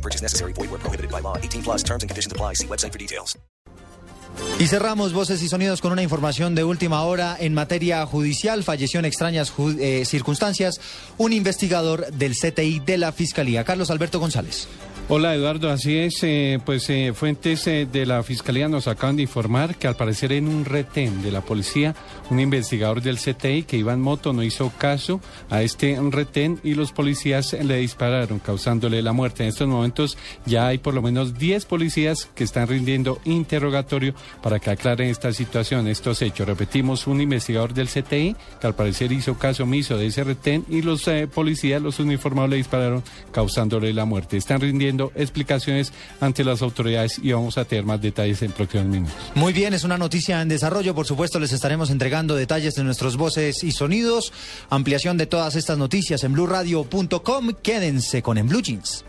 No purchase necessary. Void where prohibited by law. 18 plus terms and conditions apply. See website for details. Y cerramos voces y sonidos con una información de última hora en materia judicial. Falleció en extrañas eh, circunstancias un investigador del CTI de la Fiscalía, Carlos Alberto González. Hola Eduardo, así es, eh, pues eh, fuentes eh, de la Fiscalía nos acaban de informar que al parecer en un retén de la policía, un investigador del CTI que iba en moto no hizo caso a este retén y los policías le dispararon causándole la muerte. En estos momentos ya hay por lo menos 10 policías que están rindiendo interrogatorio para que aclaren esta situación, estos hechos. Repetimos, un investigador del CTI que al parecer hizo caso omiso de ese retén y los eh, policías, los uniformados le dispararon causándole la muerte. Están rindiendo explicaciones ante las autoridades y vamos a tener más detalles en próximos minutos. Muy bien, es una noticia en desarrollo. Por supuesto, les estaremos entregando detalles de nuestros voces y sonidos. Ampliación de todas estas noticias en blurradio.com. Quédense con En Blue Jeans.